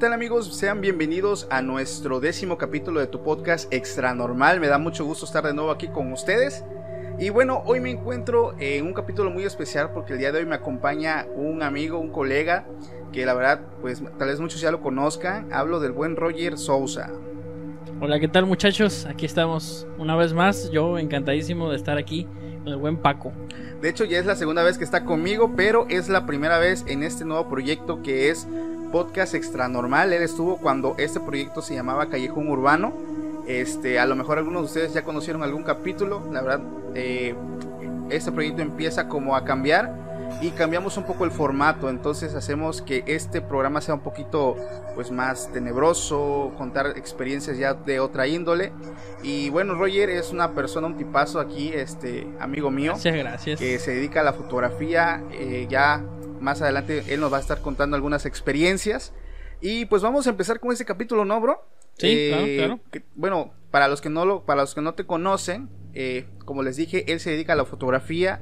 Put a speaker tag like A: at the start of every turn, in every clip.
A: Tal amigos? Sean bienvenidos a nuestro décimo capítulo de tu podcast Extra Normal. Me da mucho gusto estar de nuevo aquí con ustedes. Y bueno, hoy me encuentro en un capítulo muy especial porque el día de hoy me acompaña un amigo, un colega, que la verdad, pues tal vez muchos ya lo conozcan. Hablo del buen Roger Sousa.
B: Hola, ¿qué tal muchachos? Aquí estamos una vez más. Yo encantadísimo de estar aquí con el buen Paco.
A: De hecho, ya es la segunda vez que está conmigo, pero es la primera vez en este nuevo proyecto que es Podcast Extra Normal. Él estuvo cuando este proyecto se llamaba Callejón Urbano. Este, a lo mejor algunos de ustedes ya conocieron algún capítulo. La verdad, eh, este proyecto empieza como a cambiar y cambiamos un poco el formato. Entonces hacemos que este programa sea un poquito pues más tenebroso, contar experiencias ya de otra índole. Y bueno, Roger es una persona, un tipazo aquí, este amigo mío.
B: Muchas gracias.
A: Que se dedica a la fotografía. Eh, ya más adelante él nos va a estar contando algunas experiencias. Y pues vamos a empezar con este capítulo, ¿no, bro?
B: Sí,
A: Eh,
B: claro, claro.
A: que- bueno, para los que no lo, para los que no te conocen, eh, como les dije, él se dedica a la fotografía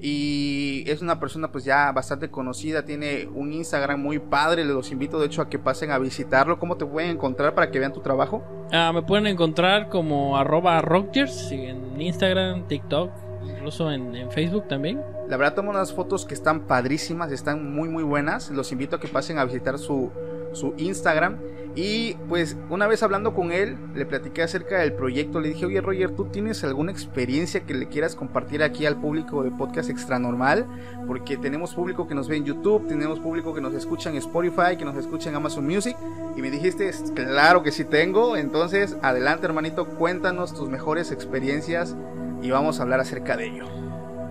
A: y es una persona pues ya bastante conocida, tiene un Instagram muy padre, los invito de hecho a que pasen a visitarlo. ¿Cómo te pueden encontrar para que vean tu trabajo?
B: Ah, me pueden encontrar como arroba rockers en Instagram, TikTok, incluso en, en Facebook también.
A: La verdad tomo unas fotos que están padrísimas, están muy muy buenas. Los invito a que pasen a visitar su, su Instagram. Y pues una vez hablando con él, le platiqué acerca del proyecto. Le dije, oye Roger, ¿tú tienes alguna experiencia que le quieras compartir aquí al público de Podcast Extra Normal? Porque tenemos público que nos ve en YouTube, tenemos público que nos escucha en Spotify, que nos escucha en Amazon Music. Y me dijiste, claro que sí tengo. Entonces, adelante hermanito, cuéntanos tus mejores experiencias y vamos a hablar acerca de ello.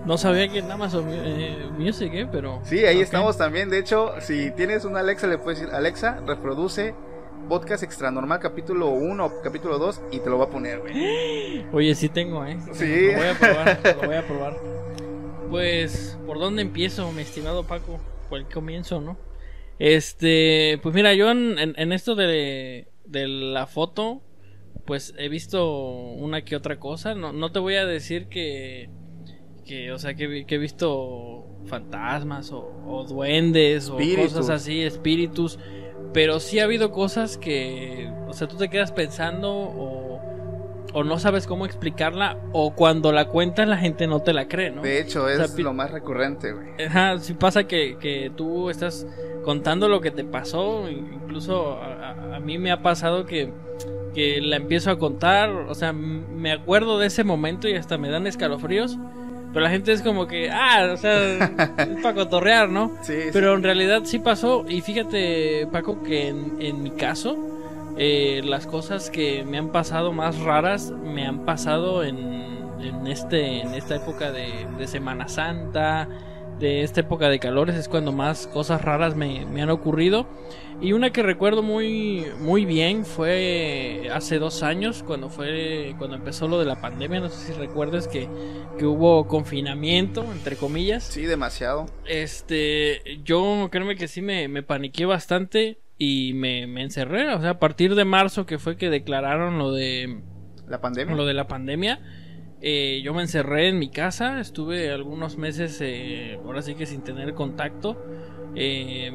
B: No sabía que en Amazon eh, Music, ¿eh? Pero...
A: Sí, ahí estamos también. De hecho, si tienes una Alexa, le puedes decir, Alexa, reproduce podcast extra normal capítulo 1 o capítulo 2 y te lo va a poner, güey.
B: Oye, sí tengo, ¿eh?
A: Sí.
B: Lo voy a probar, lo voy a probar. Pues, ¿por dónde empiezo, mi estimado Paco? Por el comienzo, ¿no? Este, pues mira, yo en, en- en esto de, de la foto, pues he visto una que otra cosa. No, no te voy a decir que, que o sea, que, que he visto fantasmas o, o duendes o cosas así, espíritus. Pero sí ha habido cosas que, o sea, tú te quedas pensando o, o no sabes cómo explicarla o cuando la cuentas la gente no te la cree, ¿no?
A: De hecho,
B: O sea,
A: es lo más recurrente, güey.
B: Ajá, sí pasa que, que tú estás contando lo que te pasó, incluso a, a- mí me ha pasado que, que la empiezo a contar, o sea, me acuerdo de ese momento y hasta me dan escalofríos, pero la gente es como que, ah, o sea, es para cotorrear, ¿no?
A: Sí, sí.
B: Pero en realidad sí pasó. Y fíjate, Paco, que en, en mi caso, eh, las cosas que me han pasado más raras me han pasado en, en, este, en esta época de, de Semana Santa, de esta época de calores es cuando más cosas raras me, me, han ocurrido. Y una que recuerdo muy, muy bien fue hace dos años, cuando fue cuando empezó lo de la pandemia. No sé si recuerdas que, que hubo confinamiento, entre comillas.
A: Sí, demasiado.
B: Este, yo créeme que sí me, me paniqué bastante y me, me encerré. O sea, a partir de marzo que fue que declararon lo de
A: la pandemia.
B: Lo de la pandemia eh, yo me encerré en mi casa, estuve algunos meses, eh, ahora sí que sin tener contacto. Eh,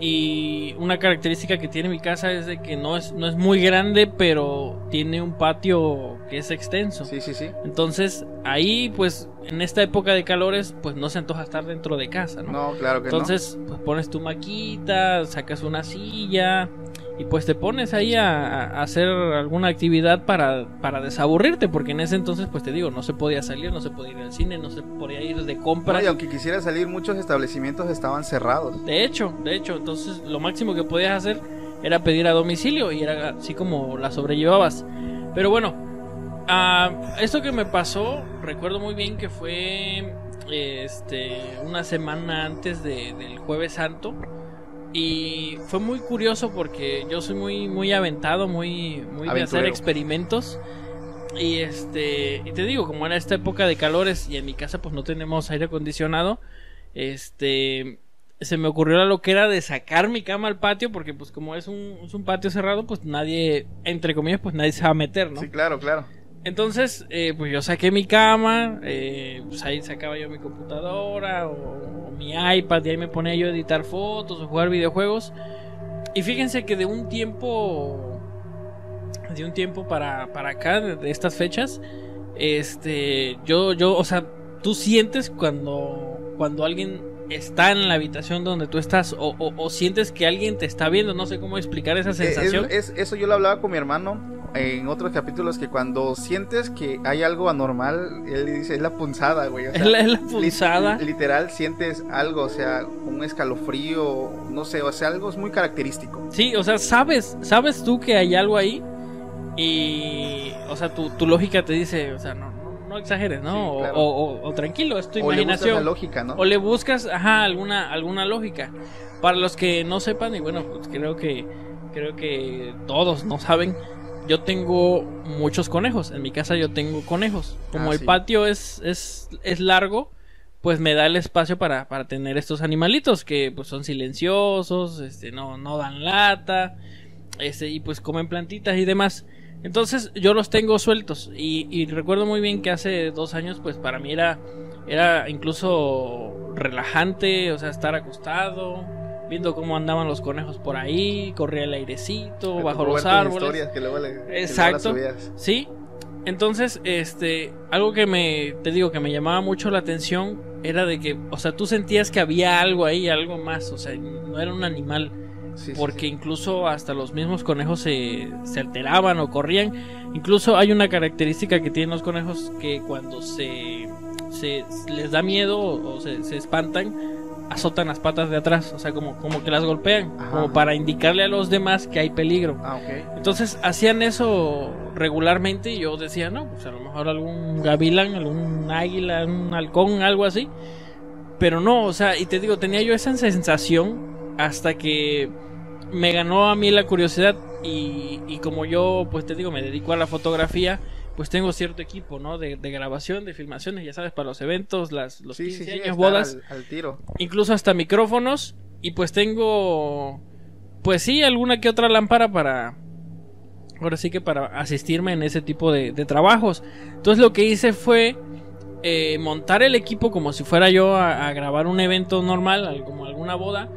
B: y una característica que tiene mi casa es de que no es, no es muy grande, pero tiene un patio que es extenso.
A: Sí, sí, sí.
B: Entonces, ahí, pues, en esta época de calores, pues no se antoja estar dentro de casa, ¿no?
A: No, claro que
B: Entonces, pues pones tu maquita, sacas una silla, y pues te pones ahí a, hacer alguna actividad para, para, desaburrirte, porque en ese entonces, pues te digo, no se podía salir, no se podía ir al cine, no se podía ir de compras.
A: y aunque quisiera salir, muchos establecimientos estaban cerrados.
B: De hecho, de hecho, entonces lo máximo que podías hacer era pedir a domicilio y era así como la sobrellevabas. Pero bueno, uh, esto que me pasó, recuerdo muy bien que fue este una semana antes del jueves santo y fue muy curioso porque yo soy muy, muy aventado, muy, muy de hacer experimentos. Y este, y te digo, como era esta época de calores y en mi casa pues no tenemos aire acondicionado, este, se me ocurrió la era de sacar mi cama al patio porque pues como es un, es un patio cerrado pues nadie, entre comillas, pues nadie se va a meter, ¿no?
A: Sí, claro, claro.
B: Entonces, eh, pues yo saqué mi cama, eh, pues ahí sacaba yo mi computadora o, mi iPad y ahí me ponía yo a editar fotos o jugar videojuegos. Y fíjense que de un tiempo, de un tiempo para, para acá, de, estas fechas, este, yo, yo, o sea, tú sientes cuando, cuando alguien está en la habitación donde tú estás o, o, sientes que alguien te está viendo, no sé cómo explicar esa sensación.
A: Es, eso yo lo hablaba con mi hermano en otros capítulos que cuando sientes que hay algo anormal, él dice, es la punzada, güey.
B: es, la, punzada.
A: literal sientes algo, o sea, un escalofrío, no sé, o sea, algo es muy característico.
B: Sí, o sea, sabes, sabes tú que hay algo ahí y, o sea, tu, tu lógica te dice, o sea, no, no, exageres, ¿no? o, tranquilo, es tu o imaginación.
A: Le lógica, ¿no?
B: O le buscas, ajá, alguna, alguna lógica. Para los que no sepan, y bueno, pues creo que, creo que todos no saben, yo tengo muchos conejos. En mi casa yo tengo conejos. Como ah, el patio es, es, es largo, pues me da el espacio para, para tener estos animalitos que pues son silenciosos, este, no, no dan lata, este, y pues comen plantitas y demás. Entonces yo los tengo sueltos y, y, recuerdo muy bien que hace dos años pues para mí era, era incluso relajante, o sea, estar acostado, viendo cómo andaban los conejos por ahí, corría el airecito, bajo los árboles. Exacto. sí. Entonces, este, algo que me, te digo, que me llamaba mucho la atención era de que, o sea, tú sentías que había algo ahí, algo más, o sea, no era un animal. Porque incluso hasta los mismos conejos se, se alteraban o corrían. Incluso hay una característica que tienen los conejos que cuando se, se les da miedo o se, se espantan, azotan las patas de atrás, o sea, como, como que las golpean, como para indicarle a los demás que hay peligro.
A: Ah,
B: Entonces hacían eso regularmente y yo decía, no, pues a lo mejor algún gavilán, algún águila, un halcón, algo así. Pero no, o sea, y te digo, tenía yo esa sensación hasta que me ganó a mí la curiosidad y, y como yo, pues te digo, me dedico a la fotografía pues tengo cierto equipo, ¿no? De, grabación, de filmaciones, ya sabes, para los eventos, las, los 15 años, bodas.
A: Al, tiro.
B: Incluso hasta micrófonos. Y pues tengo, pues sí, alguna que otra lámpara para... Ahora sí que para asistirme en ese tipo de, trabajos. Entonces lo que hice fue eh, montar el equipo como si fuera yo a, grabar un evento normal, como alguna boda.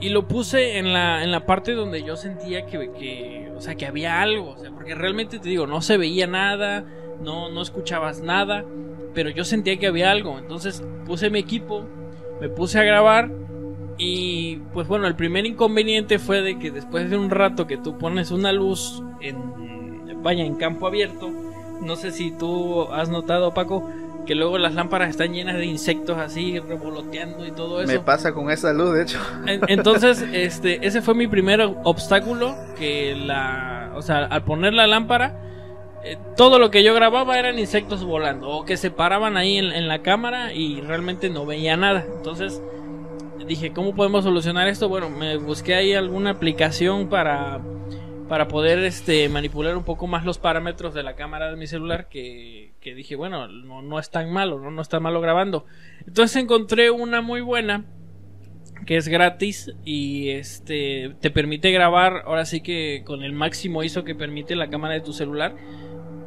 B: Y lo puse en la, en la parte donde yo sentía que, que o sea, que había algo, o sea, porque realmente te digo, no se veía nada, no, no escuchabas nada, pero yo sentía que había algo, entonces puse mi equipo, me puse a grabar y pues bueno, el primer inconveniente fue de que después de un rato que tú pones una luz en, vaya, en campo abierto, no sé si tú has notado, Paco, que luego las lámparas están llenas de insectos así revoloteando y todo eso.
A: Me pasa con esa luz, de hecho.
B: Entonces, este, ese fue mi primer obstáculo que la, o sea, al poner la lámpara eh, todo lo que yo grababa eran insectos volando o que se paraban ahí en, en la cámara y realmente no veía nada. Entonces dije, ¿cómo podemos solucionar esto? Bueno, me busqué ahí alguna aplicación para, para poder este, manipular un poco más los parámetros de la cámara de mi celular que, que dije, bueno, no, no es tan malo, ¿no? no está malo grabando. Entonces encontré una muy buena que es gratis y este te permite grabar ahora sí que con el máximo ISO que permite la cámara de tu celular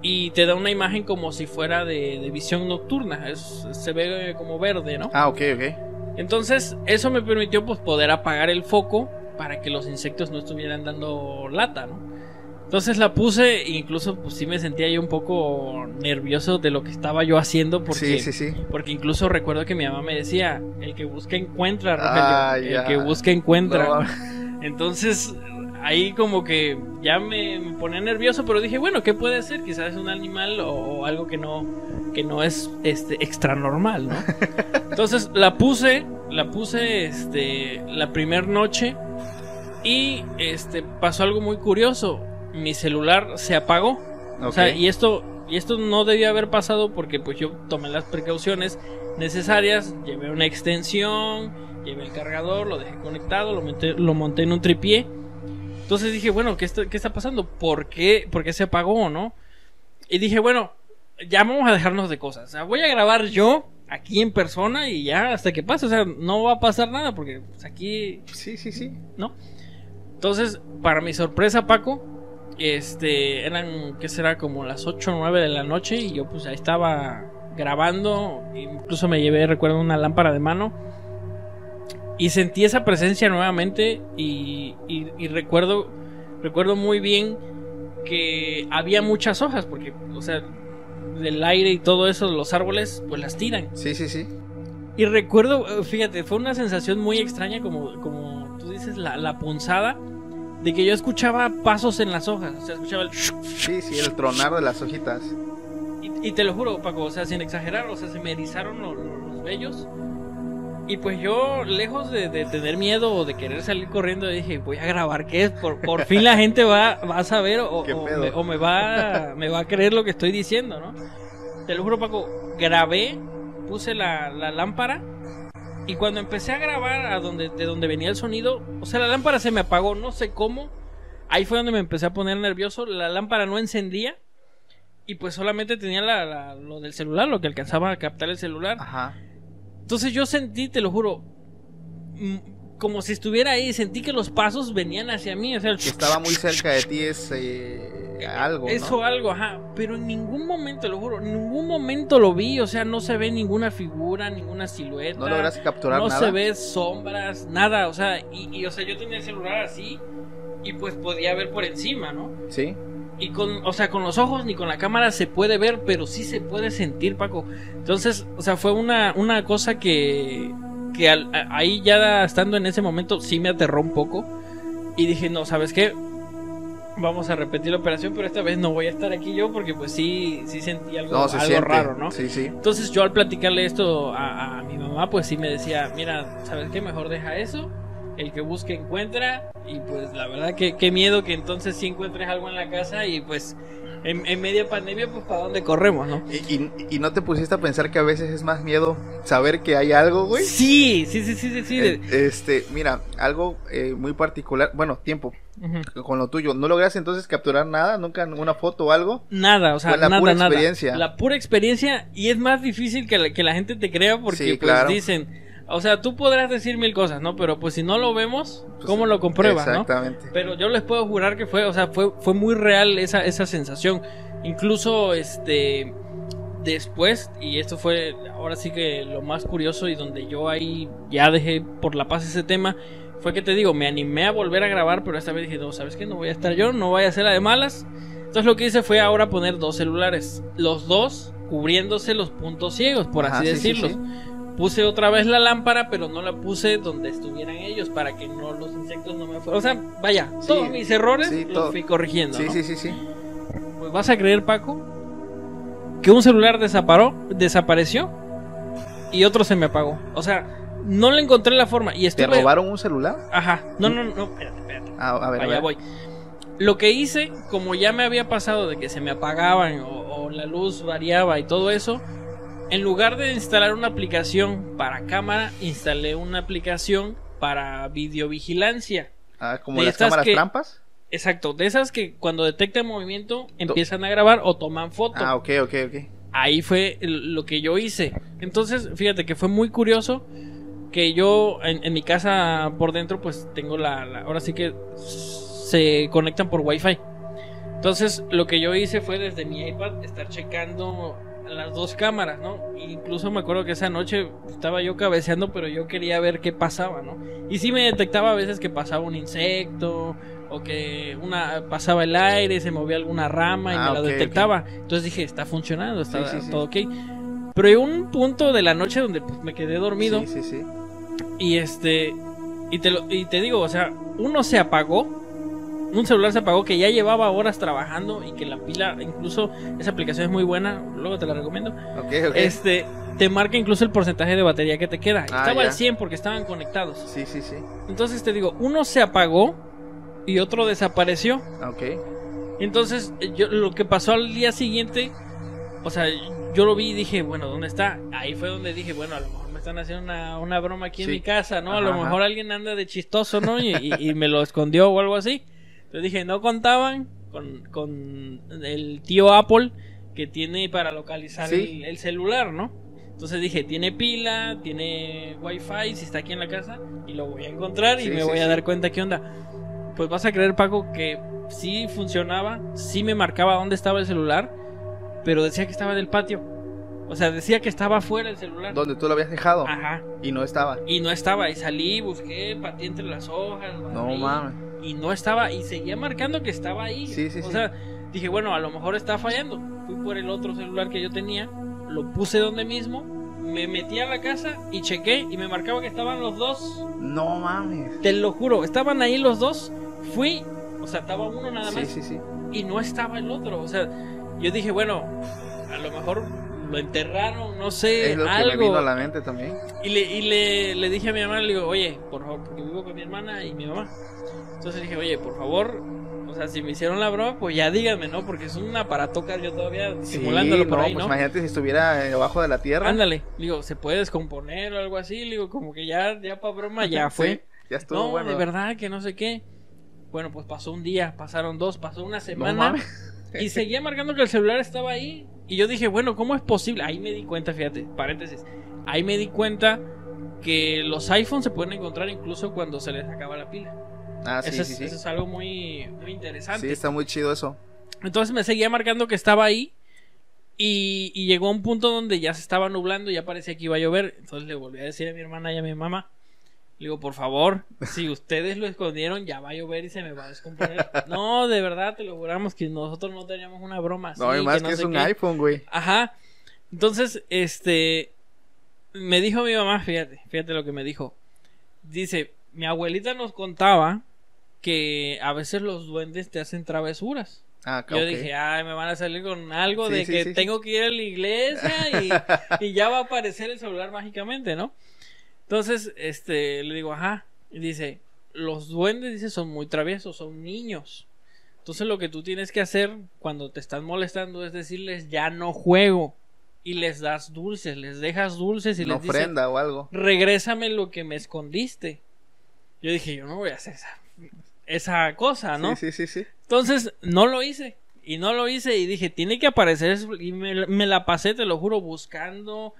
B: y te da una imagen como si fuera de, de visión nocturna, es, se ve como verde, ¿no?
A: Ah, ok, ok.
B: Entonces, eso me permitió pues poder apagar el foco para que los insectos no estuvieran dando lata, ¿no? Entonces la puse incluso pues sí me sentía yo un poco nervioso de lo que estaba yo haciendo porque,
A: Sí, sí, sí.
B: porque incluso recuerdo que mi mamá me decía, el que busca encuentra,
A: Ah,
B: el que busca encuentra.
A: No,
B: Entonces ahí como que ya me, me ponía nervioso, pero dije, bueno, ¿qué puede ser? Quizás es un animal o, o algo que no que no es este extra normal, ¿no? Entonces la puse, la puse este la primer noche y este pasó algo muy curioso. Mi celular se apagó. O sea, y esto y esto no debía haber pasado porque pues yo tomé las precauciones necesarias, llevé una extensión, llevé el cargador, lo dejé conectado, lo monté, lo monté en un tripié. Entonces dije, bueno, ¿qué está, qué está pasando? ¿Por qué, ¿Por qué se apagó, no? Y dije, bueno, ya vamos a dejarnos de cosas. O sea, voy a grabar yo aquí en persona y ya hasta que pase. O sea, no va a pasar nada porque pues, aquí
A: Sí, sí, sí.
B: ¿no? Entonces, para mi sorpresa, Paco, este, eran, ¿qué será? Como las 8 o 9 de la noche y yo pues ahí estaba grabando, incluso me llevé, recuerdo, una lámpara de mano y sentí esa presencia nuevamente y, y- y recuerdo, recuerdo muy bien que había muchas hojas porque, o sea, del aire y todo eso, los árboles, pues las tiran.
A: Sí, sí, sí.
B: Y recuerdo, fíjate, fue una sensación muy extraña, como, como tú dices, la, la punzada, de que yo escuchaba pasos en las hojas. O sea, escuchaba el.
A: Sí, sí, el tronar de las hojitas.
B: Y, y te lo juro, Paco, o sea, sin exagerar, o sea, se me erizaron lo- lo- los, vellos. Y pues yo, lejos de, de tener miedo o de querer salir corriendo, dije, voy a grabar, ¿qué es? Por, por fin la gente va, va a saber o, me, o me va, me va a creer lo que estoy diciendo, ¿no? Te lo juro, Paco, grabé, puse la, la lámpara y cuando empecé a grabar a donde, de donde venía el sonido, o sea, la lámpara se me apagó, no sé cómo. Ahí fue donde me empecé a poner nervioso, la lámpara no encendía y pues solamente tenía la- la- lo del celular, lo que alcanzaba a captar el celular.
A: Ajá.
B: Entonces yo sentí, te lo juro, como si estuviera ahí, sentí que los pasos venían hacia mí, o sea, el
A: Que estaba muy cerca de ti es eh, algo. ¿no?
B: Eso algo, ajá. Pero en ningún momento, lo juro, en ningún momento lo vi. O sea, no se ve ninguna figura, ninguna silueta.
A: No lograste capturar
B: no
A: nada.
B: se ve sombras, nada. O sea, y, y, o sea, yo tenía el celular así y pues podía ver por encima, ¿no?
A: Sí.
B: Y con, o sea, con los ojos ni con la cámara se puede ver, pero sí se puede sentir, Paco. Entonces, o sea, fue una, una cosa que, que al- a- ahí ya estando en ese momento sí me aterró un poco. Y dije, no, ¿sabes qué? Vamos a repetir la operación, pero esta vez no voy a estar aquí yo porque pues sí, sí sentí algo,
A: No, se
B: algo
A: siente.
B: raro, ¿no?
A: Sí, sí.
B: Entonces yo al platicarle esto a, a mi mamá, pues sí me decía, mira, ¿sabes qué? Mejor deja eso. El que busque encuentra. Y pues la verdad que qué miedo que entonces sí encuentres algo en la casa y pues en, en media pandemia, pues para dónde corremos, ¿no?
A: Y, y- y no te pusiste a pensar que a veces es más miedo saber que hay algo, güey.
B: Sí, sí, sí, sí, sí. sí.
A: Eh, Este, mira, algo eh, muy particular. Bueno, tiempo.
B: Ujú.
A: Con lo tuyo. ¿No lograste entonces capturar nada? ¿Nunca una foto o algo?
B: Nada, o sea,
A: la
B: nada,
A: pura
B: nada.
A: experiencia.
B: La pura experiencia y es más difícil que la, que la gente te crea porque
A: Sí,
B: pues
A: claro.
B: dicen, o sea, tú podrás decir mil cosas, ¿no? Pero pues si no lo vemos,
A: Pues,
B: ¿cómo lo compruebas, no?
A: Exactamente.
B: Pero yo les puedo jurar que fue, o sea, fue, fue muy real esa, esa sensación. Incluso, este, después, y esto fue ahora sí que lo más curioso y donde yo ahí ya dejé por la paz ese tema, fue que te digo, me animé a volver a grabar, pero esta vez dije, no, ¿sabes qué? No voy a estar yo, no voy a hacer la de malas. Entonces lo que hice fue ahora poner dos celulares, los dos cubriéndose los puntos ciegos, por
A: Ajá,
B: así
A: sí, sí,
B: decirlo.
A: sí.
B: Puse otra vez la lámpara, pero no la puse donde estuvieran ellos para que no los insectos no me fueran. O sea, vaya,
A: Sí,
B: todos mis errores
A: sí,
B: los
A: todo.
B: fui corrigiendo.
A: Sí,
B: ¿no?
A: sí, sí, sí.
B: Pues vas a creer, Paco, que un celular desaparó, desapareció y otro se me apagó. O sea, no le encontré la forma y
A: ¿Te
B: estuve.
A: robaron un celular?
B: Ajá. No, no, no, espérate, espérate.
A: Ah, a ver, a
B: Allá
A: ver.
B: voy. Lo que hice, como ya me había pasado de que se me apagaban o, o la luz variaba y todo eso, en lugar de instalar una aplicación para cámara, instalé una aplicación para videovigilancia.
A: Ah, como
B: De
A: las cámaras
B: que-
A: trampas.
B: Exacto, de esas que cuando detectan movimiento empiezan a grabar o toman foto.
A: Ah, ok, ok, ok.
B: Ahí fue lo que yo hice. Entonces, fíjate que fue muy curioso que yo en, en mi casa por dentro pues tengo la, la- ahora sí que se conectan por wifi. Entonces, lo que yo hice fue desde mi iPad estar checando las dos cámaras, ¿no? Incluso me acuerdo que esa noche estaba yo cabeceando, pero yo quería ver qué pasaba, ¿no? Y sí me detectaba a veces que pasaba un insecto o que una pasaba el aire, se movía alguna rama y
A: Ah,
B: me la detectaba. Entonces dije, está funcionando, está
A: Sí, sí, sí.
B: todo ok. Pero hay un punto de la noche donde pues, me quedé dormido
A: Sí, sí, sí.
B: y este y te lo- y te digo, o sea, uno se apagó, un celular se apagó que ya llevaba horas trabajando y que la pila, incluso esa aplicación es muy buena, luego te la recomiendo. Este te marca incluso el porcentaje de batería que te queda.
A: Ah,
B: Estaba
A: ya.
B: al 100 porque estaban conectados.
A: Sí, sí, sí.
B: Entonces te digo, uno se apagó y otro desapareció.
A: Ok.
B: Entonces, yo lo que pasó al día siguiente, o sea, yo lo vi y dije, bueno, ¿dónde está? Ahí fue donde dije, bueno, a lo mejor me están haciendo una, una broma aquí en mi casa, ¿no? a lo
A: ajá.
B: mejor alguien anda de chistoso, ¿no? Y, y- y me lo escondió o algo así. Entonces dije, no contaban con, con el tío Apple que tiene para localizar
A: Sí.
B: el, el celular, ¿no? Entonces dije, tiene pila, tiene wifi, si está aquí en la casa, y lo voy a encontrar y me
A: sí,
B: voy a dar cuenta qué onda. Pues vas a creer, Paco, que sí funcionaba, sí me marcaba dónde estaba el celular, pero decía que estaba en el patio. O sea, decía que estaba afuera el celular.
A: Donde tú lo habías dejado
B: Ajá.
A: y no estaba.
B: Y no estaba, y salí, busqué, pateé entre las hojas.
A: No mames.
B: Y no estaba, y seguía marcando que estaba ahí.
A: Sí, sí,
B: o
A: sí.
B: sea, dije, bueno, a lo mejor está fallando. Fui por el otro celular que yo tenía, lo puse donde mismo, me metí a la casa y chequé, y me marcaba que estaban los dos.
A: No mames.
B: Te lo juro, estaban ahí los dos. Fui, o sea, estaba uno nada
A: Sí,
B: más
A: sí, sí.
B: y no estaba el otro. O sea, yo dije, bueno, a lo mejor lo enterraron, no sé,
A: Es lo que me
B: algo.
A: vino a la mente también.
B: Y, le, y le, le dije a mi mamá, le digo, oye, por favor, porque vivo con mi hermana y mi mamá. Entonces dije, oye, por favor, o sea, si me hicieron la broma, pues ya díganme, ¿no? Porque es un aparatocar yo todavía simulándolo por
A: no,
B: ahí,
A: pues
B: ¿no?
A: imagínate si estuviera debajo de la tierra.
B: Ándale, digo, ¿se puede descomponer o algo así? Digo, como que ya, ya para broma, ya fue.
A: Sí, ya estuvo
B: no,
A: bueno.
B: de verdad, que no sé qué. Bueno, pues pasó un día, pasaron dos, pasó una
A: No
B: semana.
A: mames.
B: y seguía marcando que el celular estaba ahí. Y yo dije, bueno, ¿cómo es posible? Ahí me di cuenta, fíjate, paréntesis. Ahí me di cuenta que los iPhones se pueden encontrar incluso cuando se les acaba la pila.
A: Ah, sí,
B: eso,
A: sí,
B: es,
A: sí.
B: eso es algo muy, muy interesante.
A: Sí, está muy chido eso.
B: Entonces me seguía marcando que estaba ahí. Y, y llegó a un punto donde ya se estaba nublando y ya parecía que iba a llover. Entonces le volví a decir a mi hermana y a mi mamá. Le digo, por favor, si ustedes lo escondieron, ya va a llover y se me va a descomponer. no, de verdad, te lo juramos que nosotros no teníamos una broma así.
A: no, y más que,
B: no
A: es un
B: qué.
A: iPhone, güey.
B: Ajá. Entonces, este. Me dijo mi mamá, fíjate, fíjate lo que me dijo. Dice, mi abuelita nos contaba que a veces los duendes te hacen travesuras.
A: Ah,
B: Yo dije, ay, me van a salir con algo
A: Sí,
B: de
A: sí,
B: que
A: sí.
B: tengo que ir a la iglesia y, y ya va a aparecer el celular mágicamente, ¿no? Entonces, este, le digo, ajá. Y dice, los duendes, dice, son muy traviesos, son niños. Entonces lo que tú tienes que hacer cuando te están molestando es decirles, ya no juego. Y les das dulces, les dejas dulces y
A: Una
B: les dices,
A: ofrenda o algo.
B: regrésame lo que me escondiste. Yo dije, yo no voy a hacer esa, esa cosa, ¿no?
A: Sí, sí, sí, sí.
B: Entonces, no lo hice. Y no lo hice y dije, tiene que aparecer eso. Y me, me la pasé, te lo juro, buscando,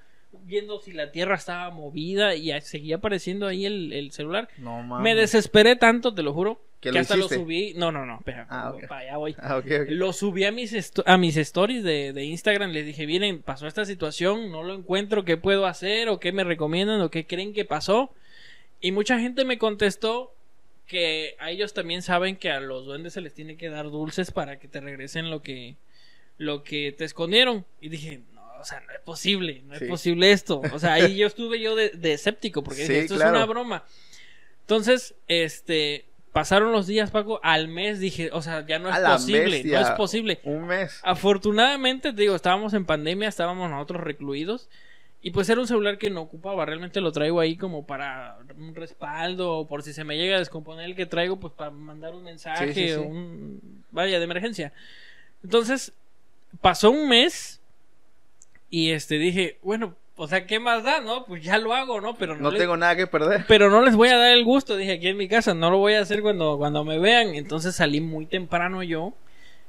B: viendo si la tierra estaba movida y seguía apareciendo ahí el, el celular.
A: No mames.
B: Me desesperé tanto, te lo juro,
A: ¿Que lo
B: hasta
A: hiciste?
B: lo subí. No, no, no, espera,
A: Ah, ok.
B: para allá voy.
A: Ah, ok, ok.
B: Lo subí a mis, a mis stories de, de Instagram. Les dije, miren, pasó esta situación, no lo encuentro, ¿qué puedo hacer? ¿O qué me recomiendan? ¿O qué creen que pasó? Y mucha gente me contestó que a ellos también saben que a los duendes se les tiene que dar dulces para que te regresen lo que, lo que te escondieron. Y dije, no, o sea, no es posible, no
A: Sí.
B: es posible esto. O sea, ahí yo estuve yo de, de escéptico porque
A: Sí,
B: dije, esto
A: claro.
B: es una broma. Entonces, este, pasaron los días, Paco, al mes dije, o sea, ya no es
A: A
B: posible,
A: bestia.
B: no es posible.
A: Un mes.
B: Afortunadamente, te digo, estábamos en pandemia, estábamos nosotros recluidos Y pues era un celular que no ocupaba, realmente lo traigo ahí como para un respaldo, por si se me llega a descomponer el que traigo, pues para mandar un mensaje
A: Sí, sí, sí.
B: o un... Vaya, de emergencia. Entonces, pasó un mes y este dije, bueno, o sea, ¿qué más da, no? Pues ya lo hago, ¿no? Pero no,
A: No
B: les-
A: tengo nada que perder.
B: pero no les voy a dar el gusto, dije aquí en mi casa, no lo voy a hacer cuando, cuando me vean. Entonces salí muy temprano yo,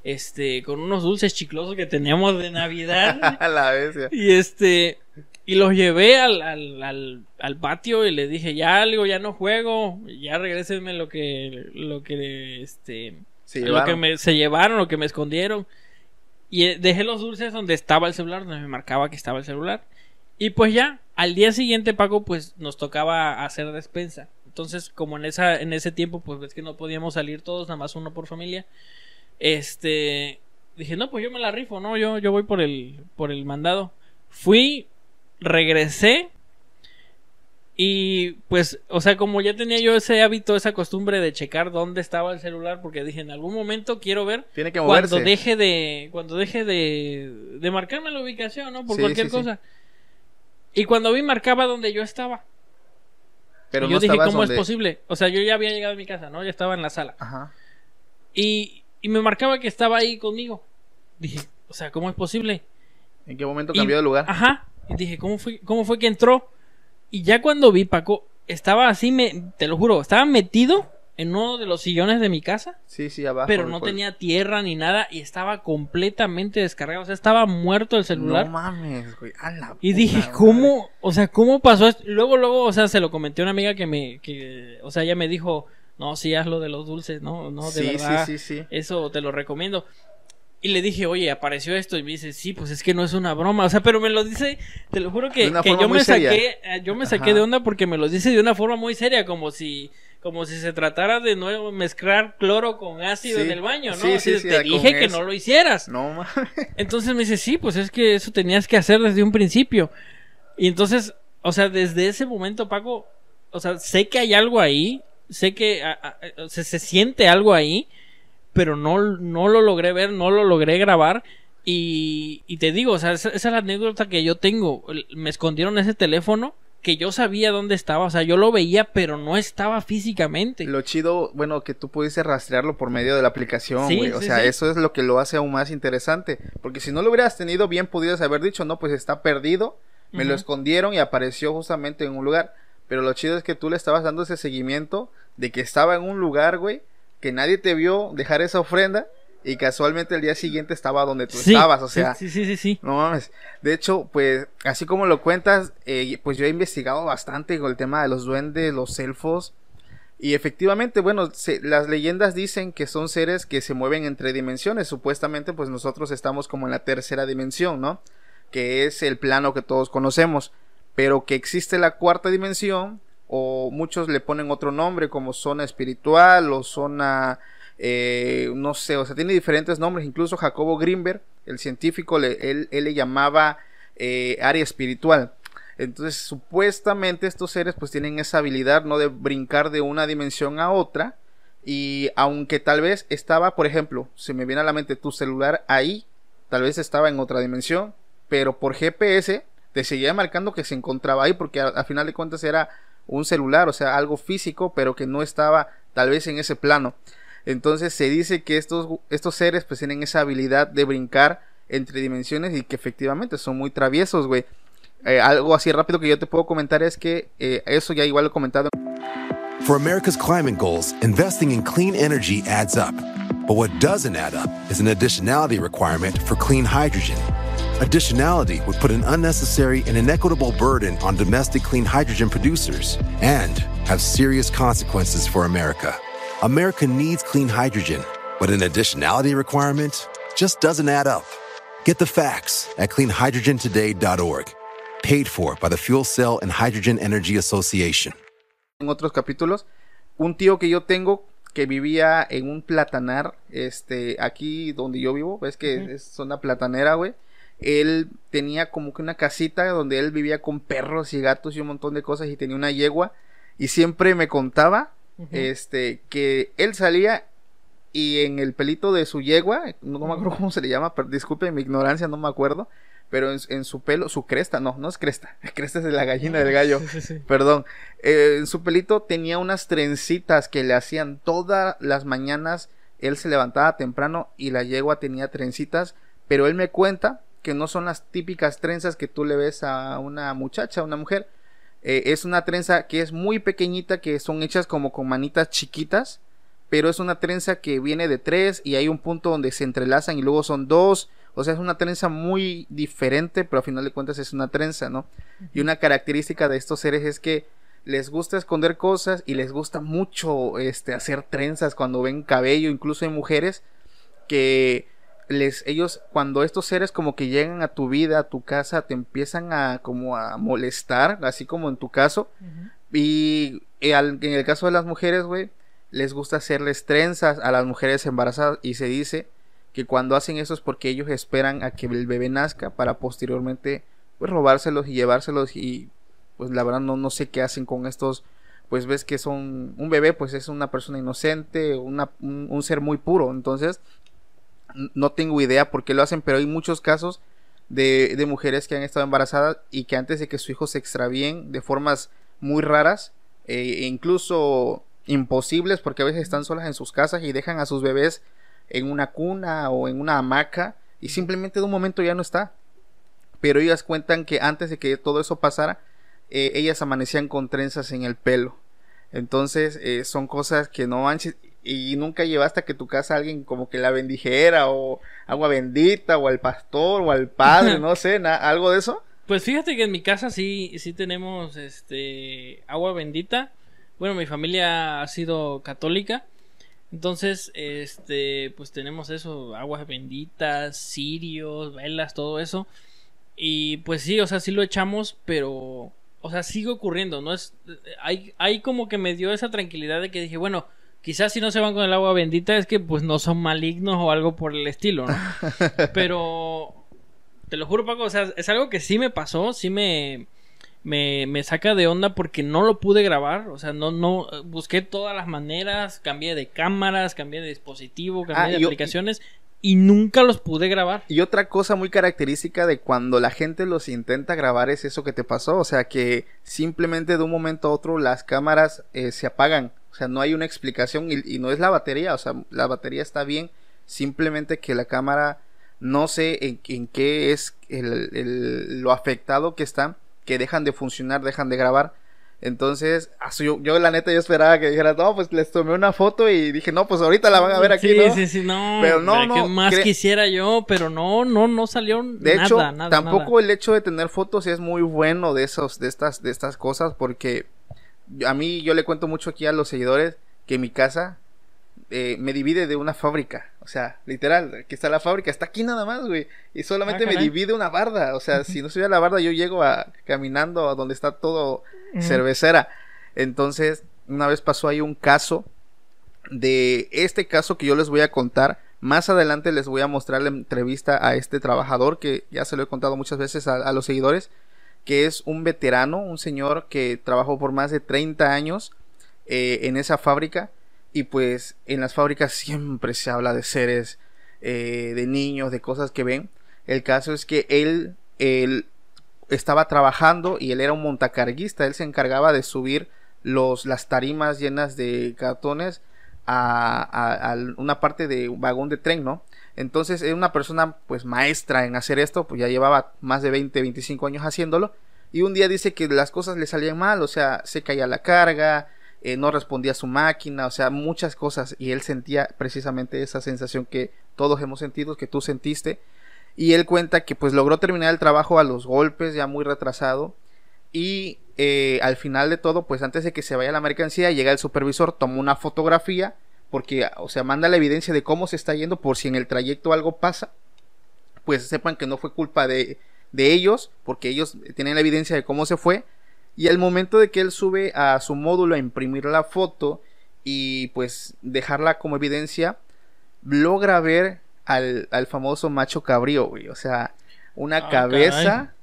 B: este, con unos dulces chiclosos que teníamos de Navidad.
A: A la bestia.
B: y este, y los llevé al, al, al, al patio y les dije, ya algo, ya no juego, ya regrésenme lo que, lo que, este,
A: Sí,
B: lo que me, se llevaron, lo que me escondieron. Y eh, dejé los dulces donde estaba el celular, donde me marcaba que estaba el celular. Y pues ya, al día siguiente, Paco, pues nos tocaba hacer despensa. Entonces, como en esa, en ese tiempo, pues ves que no podíamos salir todos, nada más uno por familia. Este dije, no, pues yo me la rifo, no, yo, yo voy por el, por el mandado. Fui, regresé. Y pues, o sea, como ya tenía yo ese hábito, esa costumbre de checar dónde estaba el celular, porque dije, en algún momento quiero ver
A: Tiene que moverse.
B: cuando deje de cuando deje de, de marcarme la ubicación no por
A: Sí,
B: cualquier
A: sí, sí.
B: cosa y cuando vi marcaba donde yo estaba
A: Pero
B: y yo
A: no
B: dije cómo
A: donde-
B: es posible o sea yo ya había llegado a mi casa no ya estaba en la sala
A: Ajá.
B: y, y me marcaba que estaba ahí conmigo dije o sea cómo es posible
A: ¿En qué momento
B: Y-
A: cambió de lugar?
B: ajá y dije cómo fue cómo fue que entró y ya cuando vi Paco estaba así me te lo juro estaba metido en uno de los sillones de mi casa
A: Sí, sí, abajo.
B: pero no tenía tierra ni nada y estaba completamente descargado, o sea, estaba muerto el celular.
A: No mames, güey. A la
B: y dije,
A: madre.
B: ¿cómo? O sea, ¿cómo pasó esto? Luego, luego, o sea, se lo comenté a una amiga que me, que, o sea, ella me dijo, no, sí, haz lo de los dulces, no, no, de
A: Sí,
B: verdad,
A: sí, sí, sí.
B: eso te lo recomiendo. Y le dije, oye, apareció esto. Y me dice, sí, pues es que no es una broma. O sea, pero me lo dice, te lo juro que, que
A: forma
B: yo me saqué, eh, yo me saqué de onda porque me lo dice de una forma muy seria, como si, como si se tratara de nuevo mezclar cloro con ácido
A: Sí.
B: en el baño, ¿no?
A: Sí, sí,
B: te dije que
A: eso.
B: no lo hicieras.
A: No mames.
B: Entonces me dice, sí, pues es que eso tenías que hacer desde un principio. Y entonces, o sea, desde ese momento, Paco, o sea, sé que hay algo ahí, sé que a- a- o sea, se siente algo ahí, pero no, no lo logré ver, no lo logré grabar. Y, y te digo, o sea, esa, esa es la anécdota que yo tengo. Me escondieron ese teléfono que yo sabía dónde estaba, o sea, yo lo veía, pero no estaba físicamente.
A: Lo chido, bueno, que tú pudiste rastrearlo por medio de la aplicación,
B: Sí,
A: güey. O
B: sí,
A: sea,
B: sí.
A: eso es lo que lo hace aún más interesante. Porque si no lo hubieras tenido bien, pudieras haber dicho, no, pues está perdido. Me lo escondieron y apareció justamente en un lugar. Pero lo chido es que tú le estabas dando ese seguimiento de que estaba en un lugar, güey, que nadie te vio dejar esa ofrenda y casualmente el día siguiente estaba donde tú
B: Sí,
A: estabas. O sea,
B: sí, sí, sí, sí.
A: no mames. De hecho, pues, así como lo cuentas, eh, pues yo he investigado bastante con el tema de los duendes, los elfos. Y efectivamente, bueno, se- las leyendas dicen que son seres que se mueven entre dimensiones. Supuestamente, pues nosotros estamos como en la tercera dimensión, ¿no? Que es el plano que todos conocemos. Pero que existe la cuarta dimensión, o muchos le ponen otro nombre, como zona espiritual o zona eh, no sé, o sea, tiene diferentes nombres. Incluso Jacobo Grimberg, el científico, le- él, él le llamaba eh, área espiritual. Entonces, supuestamente estos seres pues tienen esa habilidad, ¿no? De brincar de una dimensión a otra. Y aunque tal vez estaba, por ejemplo, se me viene a la mente tu celular ahí, tal vez estaba en otra dimensión, pero por GPS te seguía marcando que se encontraba ahí porque a, a final de cuentas era un celular, o sea, algo físico, pero que no estaba tal vez en ese plano. Entonces se dice que estos, estos seres pues tienen esa habilidad de brincar entre dimensiones y que efectivamente son muy traviesos, güey. Eh, algo así rápido que yo te puedo comentar es que eh, eso ya igual lo he comentado
C: For America's climate goals, investing in clean energy adds up. But what doesn't add up is an additionality requirement for clean hydrogen. Additionality would put an unnecessary and inequitable burden on domestic clean hydrogen producers and have serious consequences for America. America needs clean hydrogen, but an additionality requirement just doesn't add up. Get the facts at cleanhydrogentoday.org. Paid for by the Fuel Cell and Hydrogen Energy Association.
A: en otros capítulos. Un tío que yo tengo que vivía en un platanar, este, aquí donde yo vivo, ves que
B: Ujú.
A: es zona platanera, güey. Él tenía como que una casita donde él vivía con perros y gatos y un montón de cosas y tenía una yegua. Y siempre me contaba, este, que él salía y en el pelito de su yegua, no, no me acuerdo cómo se le llama, pero disculpen mi ignorancia, no me acuerdo, pero en, su pelo, su cresta, no, no es cresta, cresta es de la gallina del gallo, perdón, eh, en su pelito tenía unas trencitas que le hacían todas las mañanas, él se levantaba temprano y la yegua tenía trencitas, pero él me cuenta que no son las típicas trenzas que tú le ves a una muchacha, a una mujer, eh, es una trenza que es muy pequeñita, que son hechas como con manitas chiquitas, pero es una trenza que viene de tres y hay un punto donde se entrelazan y luego son dos. O sea, es una trenza muy diferente, pero a final de cuentas es una trenza, ¿no? Y una característica de estos seres es que les gusta esconder cosas y les gusta mucho este, hacer trenzas cuando ven cabello. Incluso hay mujeres que les, ellos, cuando estos seres como que llegan a tu vida, a tu casa, te empiezan a como a molestar, así como en tu caso. Y en el caso de las mujeres, güey, les gusta hacerles trenzas a las mujeres embarazadas y se dice que cuando hacen eso es porque ellos esperan a que el bebé nazca para posteriormente pues robárselos y llevárselos y pues la verdad no, no sé qué hacen con estos pues ves que son un bebé pues es una persona inocente una, un, ser muy puro entonces no tengo idea por qué lo hacen pero hay muchos casos de, de mujeres que han estado embarazadas y que antes de que su hijo se extravíen de formas muy raras e incluso imposibles porque a veces están solas en sus casas y dejan a sus bebés en una cuna o en una hamaca y simplemente de un momento ya no está. Pero ellas cuentan que antes de que todo eso pasara, eh, ellas amanecían con trenzas en el pelo. Entonces eh, son cosas que no manches y nunca llevaste a que tu casa alguien como que la bendijera o agua bendita o al pastor o al padre, no sé, algo de eso.
B: Pues fíjate que en mi casa sí sí tenemos este agua bendita bueno, mi familia ha sido católica. Entonces, este, pues tenemos eso, aguas benditas, cirios, velas, todo eso. Y pues sí, o sea, sí lo echamos, pero, o sea, sigue ocurriendo, ¿no? Es, hay, hay como que me dio esa tranquilidad de que dije, bueno, quizás si no se van con el agua bendita es que pues no son malignos o algo por el estilo, ¿no? pero, te lo juro, Paco, o sea, es algo que sí me pasó, sí me me, me, saca de onda porque no lo pude grabar. O sea, no, no, busqué todas las maneras, cambié de cámaras, cambié de dispositivo, cambié ah, de aplicaciones y nunca los pude grabar.
A: Y otra cosa muy característica de cuando la gente los intenta grabar es eso que te pasó. O sea, que simplemente de un momento a otro las cámaras eh, se apagan. O sea, no hay una explicación y, no es la batería. O sea, la batería está bien. Simplemente que la cámara no sé en, en qué es el, el, lo afectado que está que dejan de funcionar, dejan de grabar. Entonces, yo, yo, la neta yo esperaba que dijera, no, pues les tomé una foto y dije, no, pues ahorita la van a ver aquí,
B: sí, Sí, sí, no. Pero no, no. más quisiera yo, pero no, no, no salió de nada, hecho, nada,
A: tampoco el hecho de tener fotos es muy bueno de esos, de estas, de estas cosas, porque a mí yo le cuento mucho aquí a los seguidores que mi casa eh, me divide de una fábrica. O sea, literal, aquí está la fábrica, está aquí nada más, güey. Y solamente ah, me divide una barda. O sea, si no a la barda, yo llego a caminando a donde está todo cervecera. Entonces, una vez pasó ahí un caso de este caso que yo les voy a contar. Más adelante les voy a mostrar la entrevista a este trabajador que ya se lo he contado muchas veces a, los seguidores, que es un veterano, un señor que trabajó por más de 30 años eh, en esa fábrica y pues en las fábricas siempre se habla de seres, eh, de niños, de cosas que ven. El caso es que él, él estaba trabajando y él era un montacarguista. Él se encargaba de subir los, las tarimas llenas de cartones a, a, una parte de un vagón de tren, ¿no? Entonces era una persona pues maestra en hacer esto, pues ya llevaba más de 20, 25 años haciéndolo. Y un día dice que las cosas le salían mal, o sea, se caía la carga, eh, no respondía su máquina, o sea, muchas cosas y él sentía precisamente esa sensación que todos hemos sentido, que tú sentiste y él cuenta que pues logró terminar el trabajo a los golpes, ya muy retrasado y eh, al final de todo, pues antes de que se vaya la mercancía, llega el supervisor, toma una fotografía porque, o sea, manda la evidencia de cómo se está yendo por si en el trayecto algo pasa, pues sepan que no fue culpa de, de ellos, porque ellos tienen la evidencia de cómo se fue, y al momento de que él sube a su módulo a imprimir la foto y pues dejarla como evidencia, logra ver al, famoso macho cabrío, güey. O sea, una ah, cabeza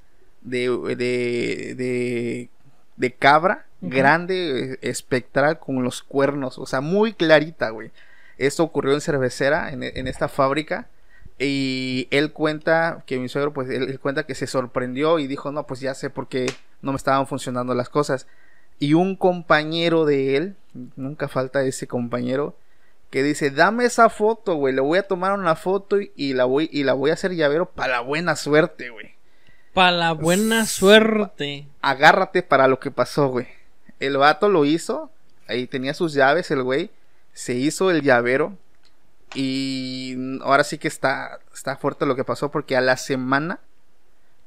A: de, de, de, cabra grande, espectral, con los cuernos. O sea, muy clarita, güey. Esto ocurrió en cervecera, en, en esta fábrica. Y él cuenta que mi suegro, pues él, cuenta que se sorprendió y dijo, no, pues ya sé por qué no me estaban funcionando las cosas. Y un compañero de él, nunca falta ese compañero, que dice, dame esa foto, güey, le voy a tomar una foto y, la voy y la voy a hacer llavero para la buena suerte, güey.
B: Para la buena suerte.
A: Agárrate para lo que pasó, güey. El vato lo hizo, ahí tenía sus llaves el güey, se hizo el llavero y ahora sí que está, está fuerte lo que pasó porque a la semana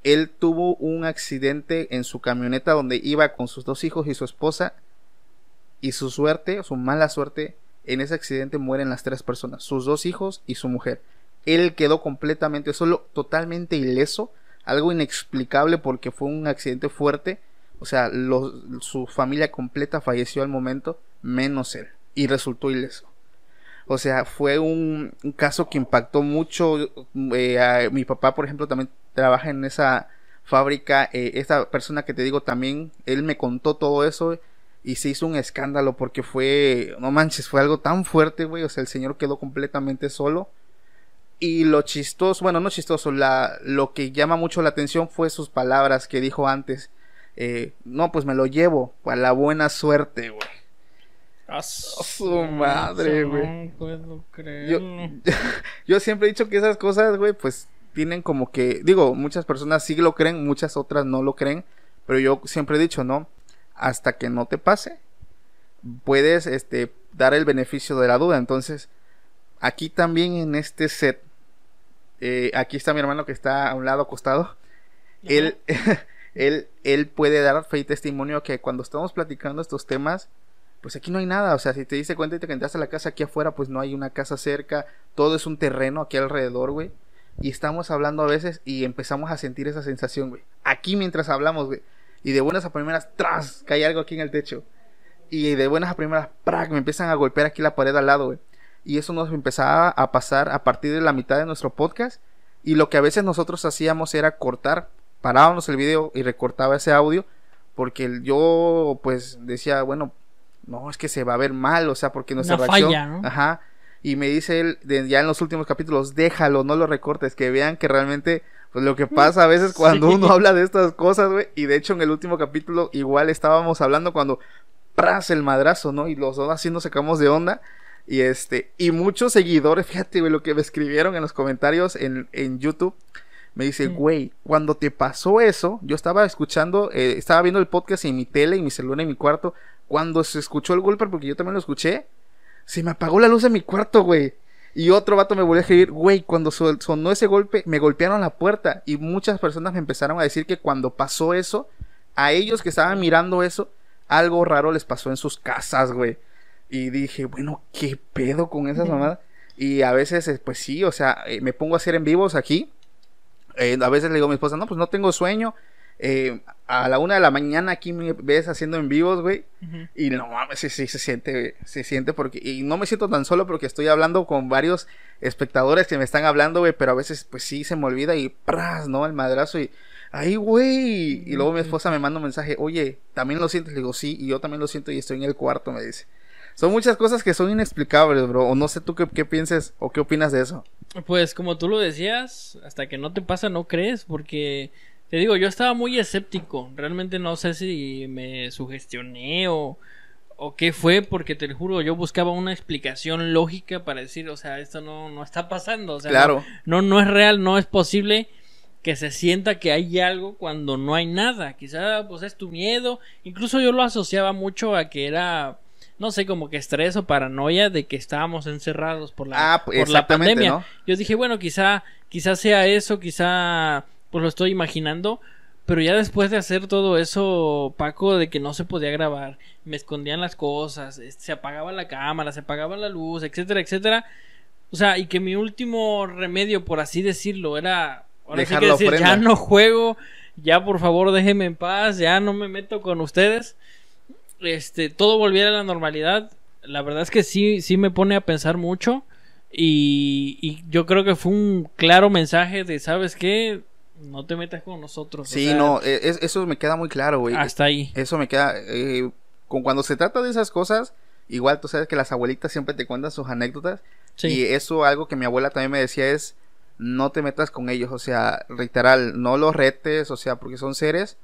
A: él tuvo un accidente en su camioneta donde iba con sus dos hijos y su esposa y su suerte, su mala suerte, en ese accidente mueren las tres personas, sus dos hijos y su mujer. Él quedó completamente solo, totalmente ileso, algo inexplicable porque fue un accidente fuerte. O sea, su familia completa falleció al momento, menos él, y resultó ileso. O sea, fue un, caso que impactó mucho. Eh, mi papá, por ejemplo, también trabaja en esa fábrica. Eh, esta persona que te digo también, él me contó todo eso y se hizo un escándalo porque fue, no manches, fue algo tan fuerte, güey, o sea, el señor quedó completamente solo. Y lo chistoso, bueno, no chistoso, la, lo que llama mucho la atención fue sus palabras que dijo antes. Eh, no, pues me lo llevo, para la buena suerte, güey. A su madre, güey. No puedo creerlo. Yo, yo siempre he dicho que esas cosas, güey, pues tienen como que, digo, muchas personas sí lo creen, muchas otras no lo creen, pero yo siempre he dicho, ¿no? hasta que no te pase, puedes este, dar el beneficio de la duda. Entonces, aquí también en este set, eh, aquí está mi hermano que está a un lado acostado. Él, él, él puede dar fe y testimonio que cuando estamos platicando estos temas, pues aquí no hay nada. O sea, si te diste cuenta y te entraste a la casa aquí afuera, pues no hay una casa cerca. Todo es un terreno aquí alrededor, güey. Y estamos hablando a veces y empezamos a sentir esa sensación, güey. Aquí mientras hablamos, güey. Y de buenas a primeras, ¡tras! Cae algo aquí en el techo. Y de buenas a primeras, ¡prac! Me empiezan a golpear aquí la pared al lado, güey. Y eso nos empezaba a pasar a partir de la mitad de nuestro podcast. Y lo que a veces nosotros hacíamos era cortar, parábamos el video y recortaba ese audio. Porque yo, pues, decía, bueno, no, es que se va a ver mal, o sea, porque nuestra reacción. Ajá. Y me dice él, ya en los últimos capítulos, déjalo, no lo recortes, que vean que realmente pues lo que pasa a veces cuando uno habla de estas cosas, güey. Y de hecho en el último capítulo igual estábamos hablando cuando pras el madrazo, ¿no? Y los dos así nos sacamos de onda. Y este, y muchos seguidores, fíjate, güey, lo que me escribieron en los comentarios en, en YouTube. Me dice, güey, cuando te pasó eso, yo estaba escuchando, eh, estaba viendo el podcast en mi tele, en mi celular, en mi cuarto. Cuando se escuchó el golpe, porque yo también lo escuché, se me apagó la luz en mi cuarto, güey. Y otro vato me volvió a escribir, güey, cuando sonó ese golpe, me golpearon la puerta. Y muchas personas me empezaron a decir que cuando pasó eso, a ellos que estaban mirando eso, algo raro les pasó en sus casas, güey. Y dije, bueno, ¿qué pedo con esas mamadas? Y a veces, eh, pues sí, o sea, eh, me pongo a hacer en vivos aquí. Eh, a veces le digo a mi esposa, no, pues no tengo sueño. Eh, a la una de la mañana aquí me ves haciendo en vivos, güey. Y no mames, sí, sí, se siente, se siente porque, y no me siento tan solo porque estoy hablando con varios espectadores que me están hablando, güey, pero a veces pues sí se me olvida y pras, ¿no? El madrazo y, ay, güey. Y luego mi esposa me manda un mensaje, oye, ¿también lo sientes? Le digo, sí, y yo también lo siento y estoy en el cuarto, me dice. Son muchas cosas que son inexplicables, bro. O no sé tú qué, qué pienses o qué opinas de eso.
B: Pues como tú lo decías, hasta que no te pasa no crees, porque te digo, yo estaba muy escéptico. Realmente no sé si me sugestioné o, o qué fue, porque te lo juro, yo buscaba una explicación lógica para decir, o sea, esto no, no está pasando. O sea,
A: claro.
B: no, no, es real, no es posible que se sienta que hay algo cuando no hay nada. Quizá pues es tu miedo. Incluso yo lo asociaba mucho a que era no sé, como que estrés o paranoia de que estábamos encerrados por la, ah, por la pandemia. Yo dije, bueno, quizá, quizá sea eso, quizá pues lo estoy imaginando. Pero ya después de hacer todo eso, Paco, de que no se podía grabar, me escondían las cosas, se apagaba la cámara, se apagaba la luz, etcétera, etcétera. O sea, y que mi último remedio, por así decirlo, era ahora sí que decir, ya no juego, ya por favor déjenme en paz, ya no me meto con ustedes. Este, todo volviera a la normalidad. La verdad es que sí, sí me pone a pensar mucho. Y, y yo creo que fue un claro mensaje de, ¿sabes qué? no te metas con nosotros.
A: Sí, no, e, eso me queda muy claro, güey.
B: Hasta ahí.
A: Eso me queda. Eh, con cuando se trata de esas cosas, igual tú sabes que las abuelitas siempre te cuentan sus anécdotas. Sí. Y eso, algo que mi abuela también me decía es: no te metas con ellos, o sea, literal, no los retes, o sea, porque son seres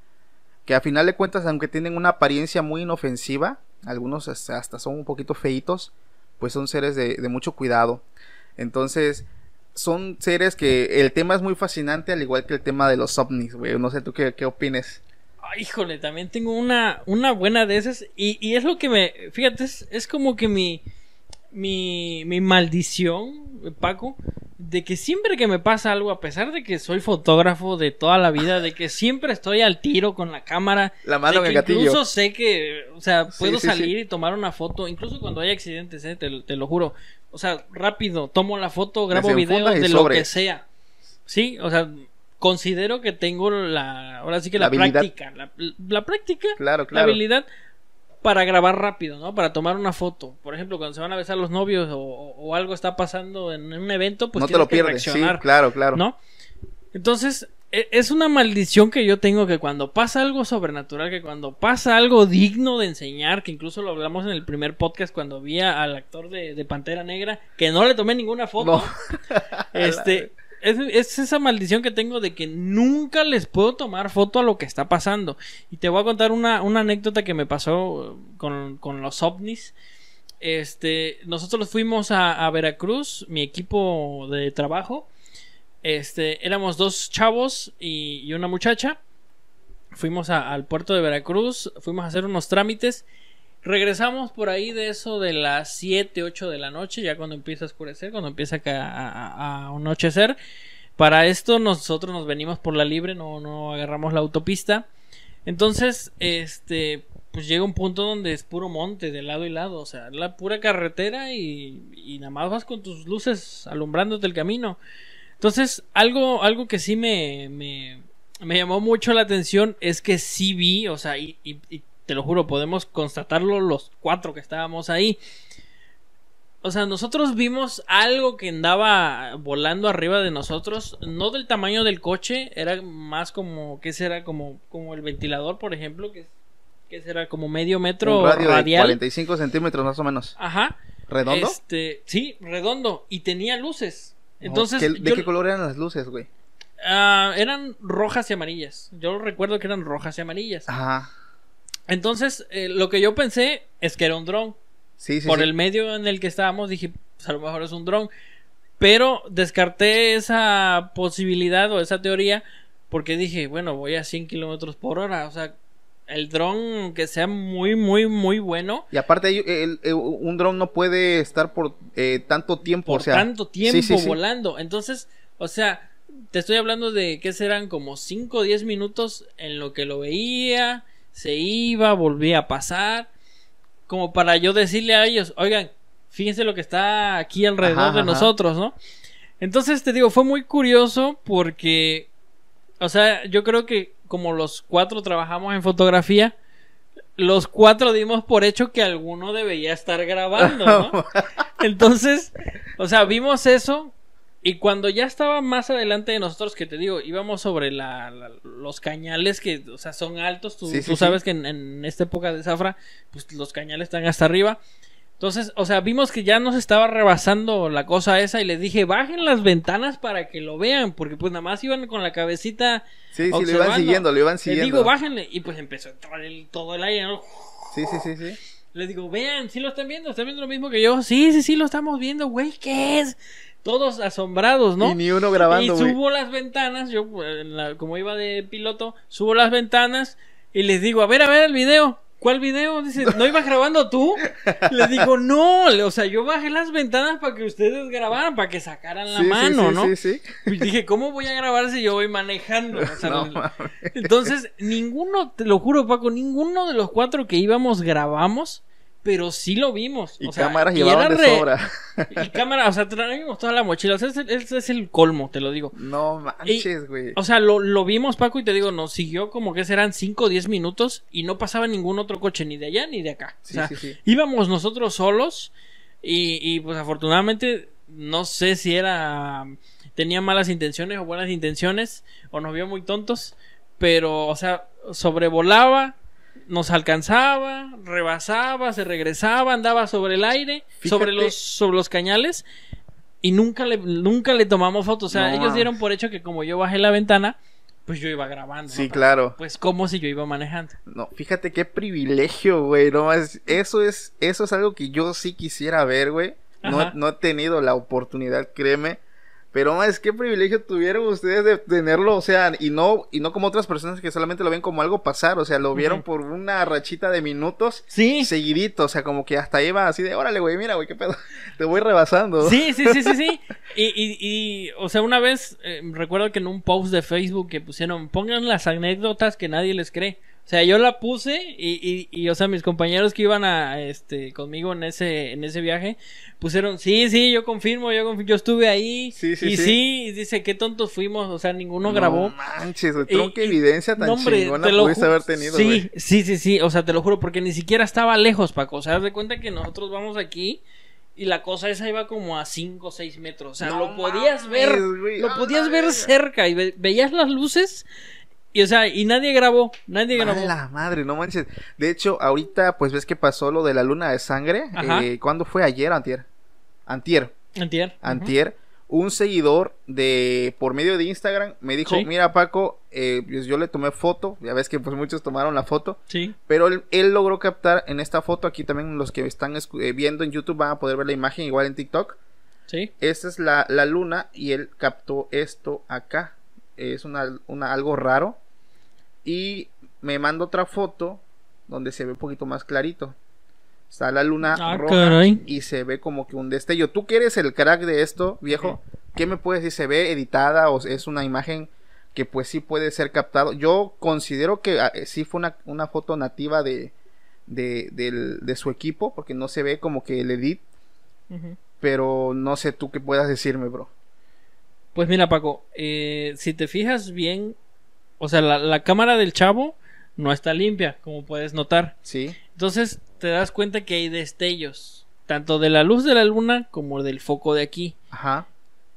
A: que a final de cuentas, aunque tienen una apariencia muy inofensiva, algunos hasta son un poquito feitos, pues son seres de, mucho cuidado. Entonces, son seres que el tema es muy fascinante, al igual que el tema de los ovnis, güey. No sé tú qué, qué opines.
B: Ay, híjole, también tengo una, una buena de esas. Y, y es lo que me. Fíjate, es, es como que mi. Mi, mi maldición, Paco, de que siempre que me pasa algo, a pesar de que soy fotógrafo de toda la vida, de que siempre estoy al tiro con la cámara,
A: la mano
B: de
A: que
B: incluso sé que, o sea, puedo salir y tomar una foto, incluso cuando hay accidentes, eh, te, lo juro, o sea, rápido, tomo la foto, grabo videos de lo que sea, sí, o sea, considero que tengo la, ahora sí que la, práctica, la, práctica,
A: claro,
B: la habilidad para grabar rápido, ¿no? Para tomar una foto. Por ejemplo, cuando se van a besar los novios o, algo está pasando en un evento, pues
A: no te lo pierdes. Sí, claro, claro.
B: ¿No? Entonces, e, es una maldición que yo tengo que cuando pasa algo sobrenatural, que cuando pasa algo digno de enseñar, que incluso lo hablamos en el primer podcast cuando vi al actor de, de Pantera Negra, que no le tomé ninguna foto. este es, esa maldición que tengo de que nunca les puedo tomar foto a lo que está pasando. Y te voy a contar una, anécdota que me pasó con, los ovnis. Este, nosotros fuimos a, Veracruz, mi equipo de trabajo. Este, éramos dos chavos y, una muchacha. Fuimos al puerto de Veracruz, fuimos a hacer unos trámites Regresamos por ahí de eso de las 7, 8 de la noche, ya cuando empieza a oscurecer, cuando empieza a, anochecer. Para esto nosotros nos venimos por la libre, no, no agarramos la autopista. Entonces, este, pues llega un punto donde es puro monte de lado y lado, o sea, la pura carretera y, y nada más vas con tus luces alumbrándote el camino. Entonces, algo, algo que sí me, me, me llamó mucho la atención es que sí vi, o sea, y, y te lo juro, podemos constatarlo los cuatro que estábamos ahí. O sea, nosotros vimos algo que andaba volando arriba de nosotros, no del tamaño del coche, era más como, ¿qué será? Como, como el ventilador, por ejemplo, que, que será como medio metro
A: Un radio radial. De 45 centímetros más o menos.
B: Ajá.
A: ¿Redondo?
B: Este, sí, redondo, y tenía luces. Entonces, ¿De
A: qué color eran las luces, güey?
B: Ah, eran rojas y amarillas. Yo recuerdo que eran rojas y amarillas.
A: Ajá.
B: Entonces, eh, lo que yo pensé es que era un dron.
A: Sí, sí,
B: Por el medio en el que estábamos dije, pues a lo mejor es un dron. Pero descarté esa posibilidad o esa teoría porque dije, bueno, voy a 100 kilómetros por hora. O sea, el dron que sea muy, muy, muy bueno.
A: Y aparte, un dron no puede estar por eh, tanto tiempo.
B: Por
A: o sea,
B: tanto tiempo volando. Entonces, o sea, te estoy hablando de que serán como 5 o 10 minutos en lo que lo veía se iba, volvía a pasar, como para yo decirle a ellos, oigan, fíjense lo que está aquí alrededor de nosotros, ¿no? Entonces te digo, fue muy curioso porque, o sea, yo creo que como los cuatro trabajamos en fotografía, los cuatro dimos por hecho que alguno debería estar grabando, ¿no? Entonces, o sea, vimos eso y cuando ya estaba más adelante de nosotros, que te digo, íbamos sobre la, los cañales que, o sea, son altos. Tú, sabes que en, esta época de zafra, pues los cañales están hasta arriba. Entonces, o sea, vimos que ya nos estaba rebasando la cosa esa y les dije, bajen las ventanas para que lo vean, porque pues nada más iban con la cabecita.
A: Sí, sí, lo iban siguiendo, lo iban siguiendo.
B: Les digo, bájenle. Y pues empezó a entrar todo el aire, ¿no?
A: Sí, sí, sí, sí.
B: Les digo, vean, ¿sí lo están viendo? ¿Están viendo lo mismo que yo? Sí, sí, sí, lo estamos viendo, güey, ¿qué es? Todos asombrados, ¿no?
A: Y ni uno grabando.
B: Y subo las ventanas, yo como iba de piloto, subo las ventanas y les digo, a ver, a ver el video. ¿Cuál video? Dice, ¿no ibas grabando tú? Les digo, no, o sea, yo bajé las ventanas para que ustedes grabaran, para que sacaran la mano, ¿no? Sí, sí. Y dije, ¿cómo voy a grabar si yo voy manejando? entonces, ninguno, te lo juro, Paco, ninguno de los cuatro que íbamos grabamos pero sí lo vimos.
A: Y cámaras llevaban de sobra.
B: Y cámaras, o sea, traíamos toda la mochila. O sea, ese, es el colmo, te lo digo.
A: No manches, güey.
B: O sea, lo, vimos, Paco, y te digo, nos siguió como que serán 5 o 10 minutos y no pasaba ningún otro coche, ni de allá ni de acá. o sea, íbamos nosotros solos y, y pues afortunadamente no sé si era tenía malas intenciones o buenas intenciones o nos vio muy tontos, pero o sea, sobrevolaba nos alcanzaba, rebasaba, se regresaba, andaba sobre el aire, sobre los, sobre los cañales. y nunca le, nunca le tomamos fotos. O sea,
A: No,
B: ellos dieron por hecho que como yo bajé la ventana, pues yo iba grabando.
A: Sí,
B: ¿no?
A: claro.
B: Pues como si yo iba manejando.
A: No, fíjate qué privilegio, güey. No, es- eso es, eso es algo que yo sí quisiera ver, güey. No, no he tenido la oportunidad, créeme. Pero más, qué privilegio tuvieron ustedes de tenerlo, o sea, y no, y no como otras personas que solamente lo ven como algo pasar, o sea, lo vieron por una rachita de minutos
B: Sí.
A: seguidito, o sea, como que hasta iba así de, órale, güey, mira, güey, qué pedo, te voy rebasando.
B: Sí, sí, sí, sí, sí. Y, y, y, o sea, una vez eh, recuerdo que en un post de Facebook que pusieron, pongan las anécdotas que nadie les cree. O sea, yo la puse y, y, y, o sea, mis compañeros que iban a, este, conmigo en ese, en ese viaje, pusieron, sí, sí, yo confirmo, yo confirmo, yo estuve ahí.
A: Sí, sí,
B: y
A: sí.
B: sí, y dice, qué tontos fuimos, o sea, ninguno
A: No
B: grabó.
A: manches, güey, tronca evidencia tan
B: no, hombre,
A: chingona
B: te lo
A: pudiste haber tenido,
B: Sí, sí, sí, sí. O sea, te lo juro, porque ni siquiera estaba lejos, Paco. O sea, haz de cuenta que nosotros vamos aquí y la cosa esa iba como a 5 o 6 metros. O sea,
A: No
B: lo podías
A: mames,
B: ver. Lo
A: A
B: podías ver
A: verga.
B: cerca y ve- veías las luces. Y, o sea, y nadie grabó. Nadie
A: A
B: grabó.
A: la madre, no manches. De hecho, ahorita, pues ves que pasó lo de la luna de sangre. Eh, ¿Cuándo fue? ¿Ayer o antier? Antier.
B: Entier.
A: Antier. Un seguidor de por medio de Instagram me dijo,
B: Sí.
A: mira Paco, eh, pues yo le tomé foto, ya ves que pues muchos tomaron la foto,
B: Sí.
A: pero él, él logró captar en esta foto, aquí también los que están eh, viendo en YouTube van a poder ver la imagen igual en TikTok,
B: Sí.
A: esta es la, la luna y él captó esto acá. Es una, una- algo raro. Y me manda otra foto donde se ve un poquito más clarito. Está la luna
B: Ah,
A: roja
B: caray.
A: y se ve como que un destello. ¿Tú que eres el crack de esto, viejo? ¿Qué me puedes decir? ¿Se ve editada o es una imagen que pues sí puede ser captado? Yo considero que ah, eh, sí fue una, una foto nativa de, de, del- de su equipo porque no se ve como que el edit pero no sé tú qué puedas decirme, bro.
B: Pues mira, Paco, eh, si te fijas bien, o sea, la, la cámara del chavo no está limpia, como puedes notar.
A: Sí,
B: Entonces te das cuenta que hay destellos, tanto de la luz de la luna como del foco de aquí.
A: ajá,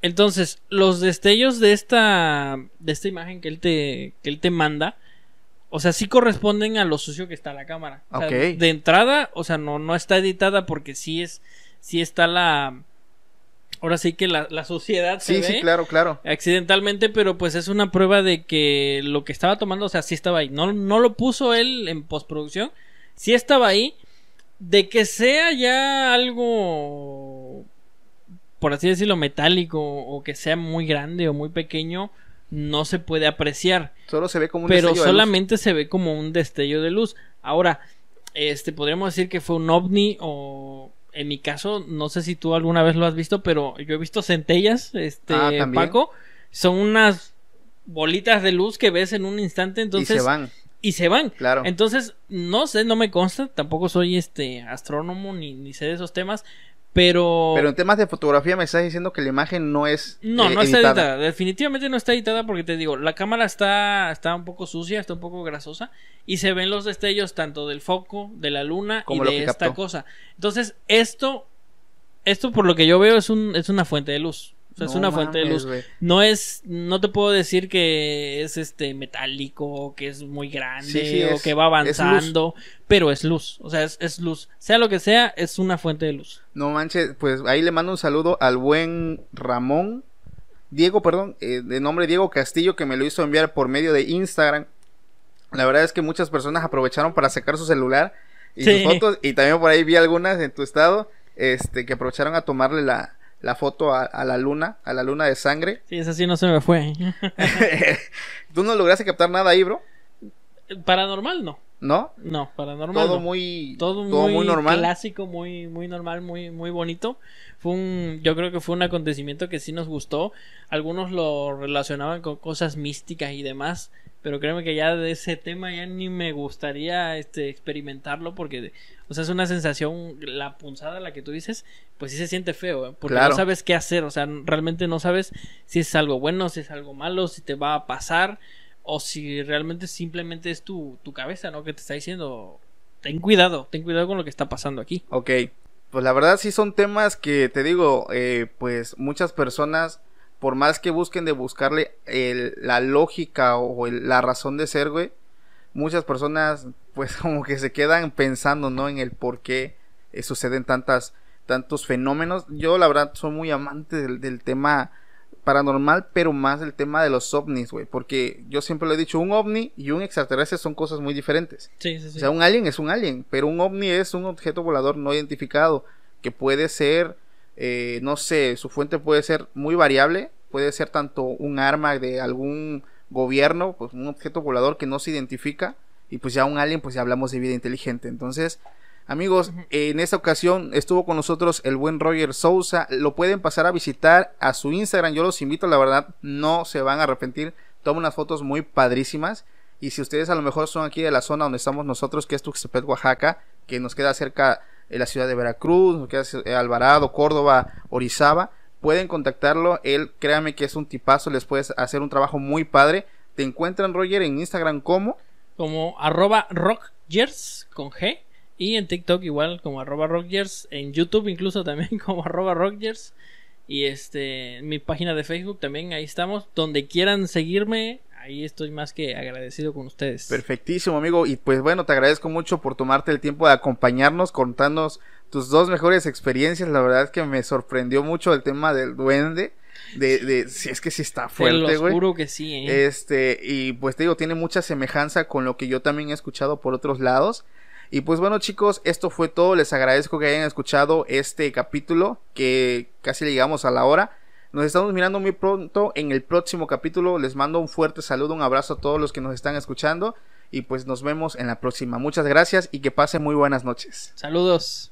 B: Entonces, los destellos de esta de esta imagen que él te que él te manda, o sea, sí corresponden a lo sucio que está la cámara. O sea,
A: Ok.
B: de entrada, o sea, no no está editada porque sí es sí está la ahora sí que la, la suciedad se
A: sí,
B: ve
A: sí, claro, claro.
B: accidentalmente, pero pues es una prueba de que lo que estaba tomando, o sea, sí estaba ahí. No, no lo puso él en postproducción, sí estaba ahí. De que sea ya algo, por así decirlo, metálico o que sea muy grande o muy pequeño, no se puede apreciar.
A: Solo se ve como un
B: Pero
A: destello de luz.
B: solamente se ve como un destello de luz. Ahora, este, podríamos decir que fue un ovni o... En mi caso, no sé si tú alguna vez lo has visto, pero yo he visto centellas, este,
A: Ah.
B: Paco. Son unas bolitas de luz que ves en un instante, entonces...
A: y se van,
B: y se van.
A: claro.
B: Entonces, no sé, no me consta, tampoco soy este astrónomo ni, ni sé de esos temas, pero...
A: Pero en temas de fotografía me estás diciendo que la imagen no es
B: No,
A: eh,
B: no está
A: editada.
B: editada. Definitivamente no está editada porque te digo, la cámara está, está un poco sucia, está un poco grasosa y se ven los destellos tanto del foco, de la luna
A: Como
B: y
A: lo
B: de
A: que
B: esta
A: captó.
B: cosa. Entonces, esto, esto por lo que yo veo es un, es una fuente de luz. O sea, es
A: No
B: una fuente de luz. No es, no te puedo decir que es este metálico, que es muy grande,
A: Sí, sí,
B: o
A: es-
B: que va
A: es
B: avanzando, pero es luz. O sea, es, es luz. Sea lo que sea, es una fuente de luz.
A: No manches, pues ahí le mando un saludo al buen Ramón, Diego, perdón, eh, de nombre Diego Castillo, que me lo hizo enviar por medio de Instagram. La verdad es que muchas personas aprovecharon para sacar su celular y
B: Sí.
A: sus fotos, y también por ahí vi algunas en tu estado, este, que aprovecharon a tomarle la, la foto a, a la luna, a la luna de sangre.
B: Sí, esa sí no se me fue.
A: ¿Tú no lograste captar nada ahí, bro?
B: Paranormal no.
A: ¿No?
B: No, paranormal.
A: Todo
B: no.
A: muy,
B: todo muy,
A: normal.
B: clásico, muy, muy normal, muy, muy bonito. Fue un, yo creo que fue un acontecimiento que sí nos gustó. Algunos lo relacionaban con cosas místicas y demás, pero créeme que ya de ese tema ya ni me gustaría este experimentarlo porque, o sea, es una sensación, la punzada la que tú dices, pues sí se siente feo, ¿eh? porque
A: Claro.
B: no sabes qué hacer, o sea, realmente no sabes si es algo bueno, si es algo malo, si te va a pasar o si realmente simplemente es tu, tu cabeza, ¿no? Que te está diciendo, ten cuidado, ten cuidado con lo que está pasando aquí.
A: Ok, pues la verdad sí son temas que te digo, eh, pues muchas personas, por más que busquen de buscarle el- la lógica o el- la razón de ser, güey, muchas personas pues como que se quedan pensando, ¿no? En el por qué eh, suceden tantas tantos fenómenos. Yo la verdad soy muy amante del, del tema paranormal, pero más el tema de los ovnis, güey. Porque yo siempre lo he dicho, un ovni y un extraterrestre son cosas muy diferentes.
B: Sí, sí, sí.
A: O sea, un alien es un alien, pero un ovni es un objeto volador no identificado, que puede ser, eh, no sé, su fuente puede ser muy variable, puede ser tanto un arma de algún gobierno, pues un objeto volador que no se identifica, y pues ya un alien, pues ya hablamos de vida inteligente. Entonces, Amigos, en esta ocasión estuvo con nosotros el buen Roger Sousa. Lo pueden pasar a visitar a su Instagram. Yo los invito, la verdad, no se van a arrepentir. Toma unas fotos muy padrísimas. Y si ustedes a lo mejor son aquí de la zona donde estamos nosotros, que es Tuxtepec, Oaxaca, que nos queda cerca de la ciudad de Veracruz, nos queda eh, Alvarado, Córdoba, Orizaba, pueden contactarlo. Él, créame que es un tipazo, les puede hacer un trabajo muy padre. Te encuentran, Roger, en Instagram como.
B: Como arroba rockgers con G y en TikTok igual como arroba rockers. En YouTube incluso también como arroba rockers. Y este, mi página de Facebook también, ahí estamos. Donde quieran seguirme, ahí estoy más que agradecido con ustedes.
A: Perfectísimo, amigo. Y pues bueno, te agradezco mucho por tomarte el tiempo de acompañarnos, contarnos tus dos mejores experiencias. La verdad es que me sorprendió mucho el tema del duende. De, de si es que sí está fuerte, güey.
B: Seguro que sí, ¿eh?
A: Este, y pues te digo, tiene mucha semejanza con lo que yo también he escuchado por otros lados. Y pues bueno chicos, esto fue todo. Les agradezco que hayan escuchado este capítulo que casi llegamos a la hora. Nos estamos mirando muy pronto en el próximo capítulo. Les mando un fuerte saludo, un abrazo a todos los que nos están escuchando. Y pues nos vemos en la próxima. Muchas gracias y que pasen muy buenas noches.
B: Saludos.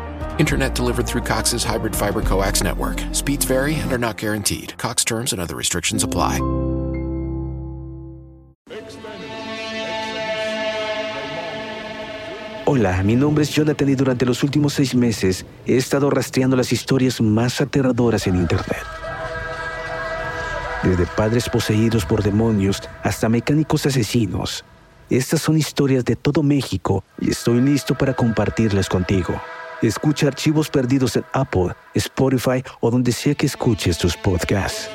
D: Internet delivered through Cox's hybrid fiber coax network. Speeds vary and are not guaranteed. Cox terms and other restrictions apply.
E: Hola, mi nombre es Jonathan y durante los últimos seis meses he estado rastreando las historias más aterradoras en Internet. Desde padres poseídos por demonios hasta mecánicos asesinos. Estas son historias de todo México y estoy listo para compartirlas contigo. Escucha archivos perdidos en Apple, Spotify o donde sea que escuches tus podcasts.